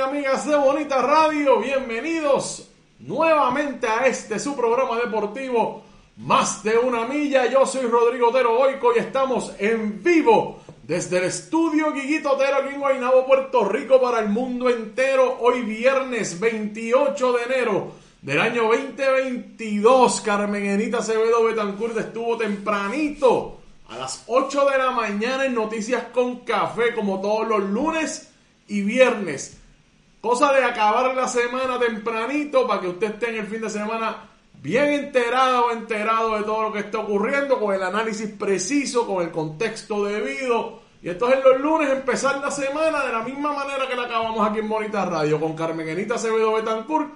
amigas de Bonita Radio, bienvenidos nuevamente a este su programa deportivo Más de una milla. Yo soy Rodrigo Otero Oico y estamos en vivo desde el estudio Guiguito Otero aquí en Guaynabo, Puerto Rico para el mundo entero. Hoy viernes 28 de enero del año 2022. Carmen Enita Acevedo Betancourt estuvo tempranito a las 8 de la mañana en Noticias con Café, como todos los lunes y viernes. Cosa de acabar la semana tempranito para que usted esté en el fin de semana bien enterado enterado de todo lo que está ocurriendo, con el análisis preciso, con el contexto debido. Y entonces los lunes empezar la semana de la misma manera que la acabamos aquí en Bonita Radio, con Carmen Enita Acevedo Betancourt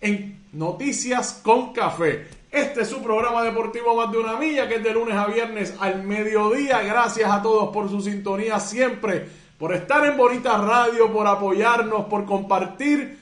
en Noticias con Café. Este es su programa deportivo Más de una Milla, que es de lunes a viernes al mediodía. Gracias a todos por su sintonía siempre por estar en Bonita Radio, por apoyarnos, por compartir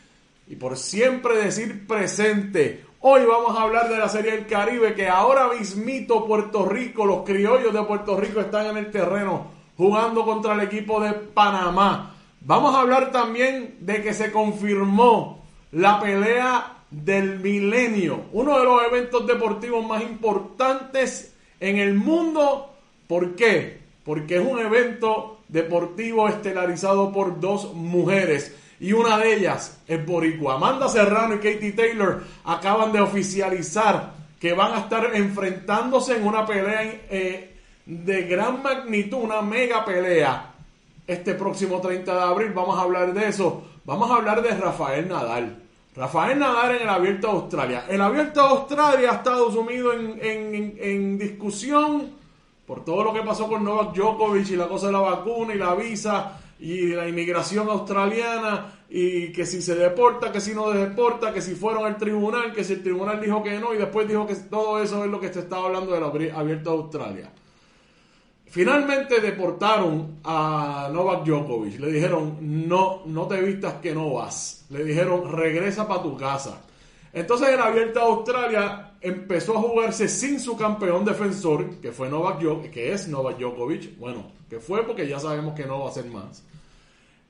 y por siempre decir presente. Hoy vamos a hablar de la Serie del Caribe que ahora mismito Puerto Rico, los criollos de Puerto Rico están en el terreno jugando contra el equipo de Panamá. Vamos a hablar también de que se confirmó la pelea del milenio, uno de los eventos deportivos más importantes en el mundo. ¿Por qué? Porque es un evento deportivo estelarizado por dos mujeres. Y una de ellas es Boricua. Amanda Serrano y Katie Taylor acaban de oficializar que van a estar enfrentándose en una pelea eh, de gran magnitud, una mega pelea. Este próximo 30 de abril vamos a hablar de eso. Vamos a hablar de Rafael Nadal. Rafael Nadal en el Abierto de Australia. El Abierto de Australia ha estado sumido en, en, en discusión por todo lo que pasó con Novak Djokovic y la cosa de la vacuna y la visa y la inmigración australiana y que si se deporta, que si no se deporta, que si fueron al tribunal, que si el tribunal dijo que no y después dijo que todo eso es lo que se estaba hablando del abierto de Australia. Finalmente deportaron a Novak Djokovic. Le dijeron, no, no te vistas que no vas. Le dijeron, regresa para tu casa. Entonces en Abierta Australia empezó a jugarse sin su campeón defensor, que fue Novak Djokovic, que es Novak Djokovic. Bueno, que fue porque ya sabemos que no va a ser más.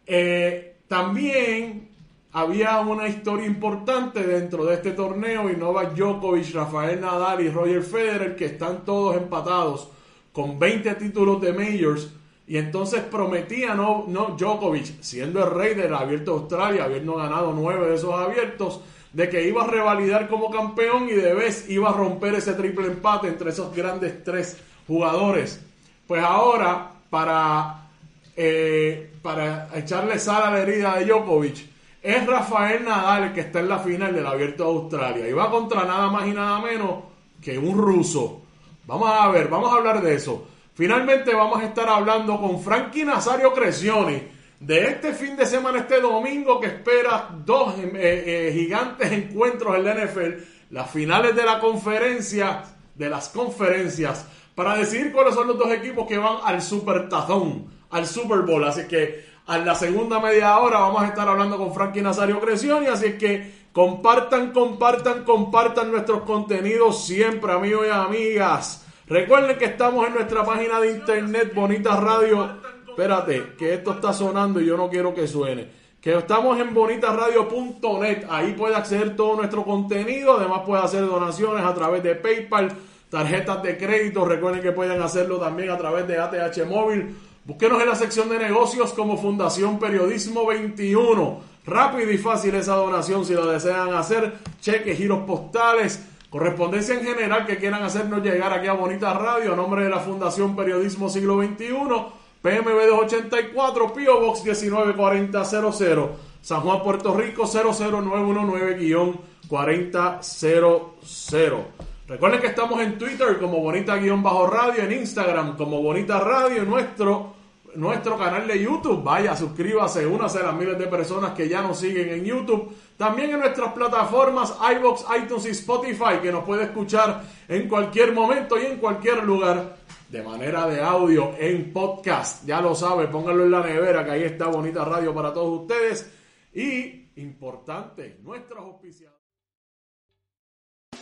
Eh, también había una historia importante dentro de este torneo y Novak Djokovic, Rafael Nadal y Roger Federer, que están todos empatados con 20 títulos de majors. Y entonces prometía no, Djokovic, siendo el rey del abierto Australia, habiendo ganado 9 de esos abiertos, de que iba a revalidar como campeón y de vez iba a romper ese triple empate entre esos grandes tres jugadores. Pues ahora, para, eh, para echarle sal a la herida de Djokovic, es Rafael Nadal que está en la final del Abierto de Australia. Y va contra nada más y nada menos que un ruso. Vamos a ver, vamos a hablar de eso. Finalmente vamos a estar hablando con Frankie Nazario Crescioni de este fin de semana, este domingo que espera dos eh, eh, gigantes encuentros en la NFL, las finales de la conferencia, de las conferencias, para decidir cuáles son los dos equipos que van al Super Tazón, al Super Bowl. Así que a la segunda media hora vamos a estar hablando con Frankie Nazario Cresioni, así que compartan, compartan, compartan nuestros contenidos siempre, amigos y amigas. Recuerden que estamos en nuestra página de internet Bonita Radio espérate, que esto está sonando y yo no quiero que suene. Que estamos en bonitasradio.net, ahí puede acceder todo nuestro contenido, además puede hacer donaciones a través de PayPal, tarjetas de crédito, recuerden que pueden hacerlo también a través de ATH Móvil. Búsquenos en la sección de negocios como Fundación Periodismo 21. Rápido y fácil esa donación si lo desean hacer. Cheques, giros postales, correspondencia en general que quieran hacernos llegar aquí a Bonita Radio a nombre de la Fundación Periodismo Siglo XXI PMB 284, Pio Box 194000, San Juan, Puerto Rico 00919-4000. Recuerden que estamos en Twitter como Bonita-Radio, en Instagram como Bonita Radio, nuestro, nuestro canal de YouTube. Vaya, suscríbase, únase a las miles de personas que ya nos siguen en YouTube. También en nuestras plataformas iBox, iTunes y Spotify, que nos puede escuchar en cualquier momento y en cualquier lugar de manera de audio en podcast. Ya lo sabe, pónganlo en la nevera, que ahí está bonita radio para todos ustedes. Y, importante, nuestros auspiciadores.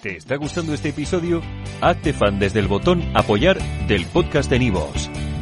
¿Te está gustando este episodio? Hazte fan desde el botón apoyar del podcast de Nivos.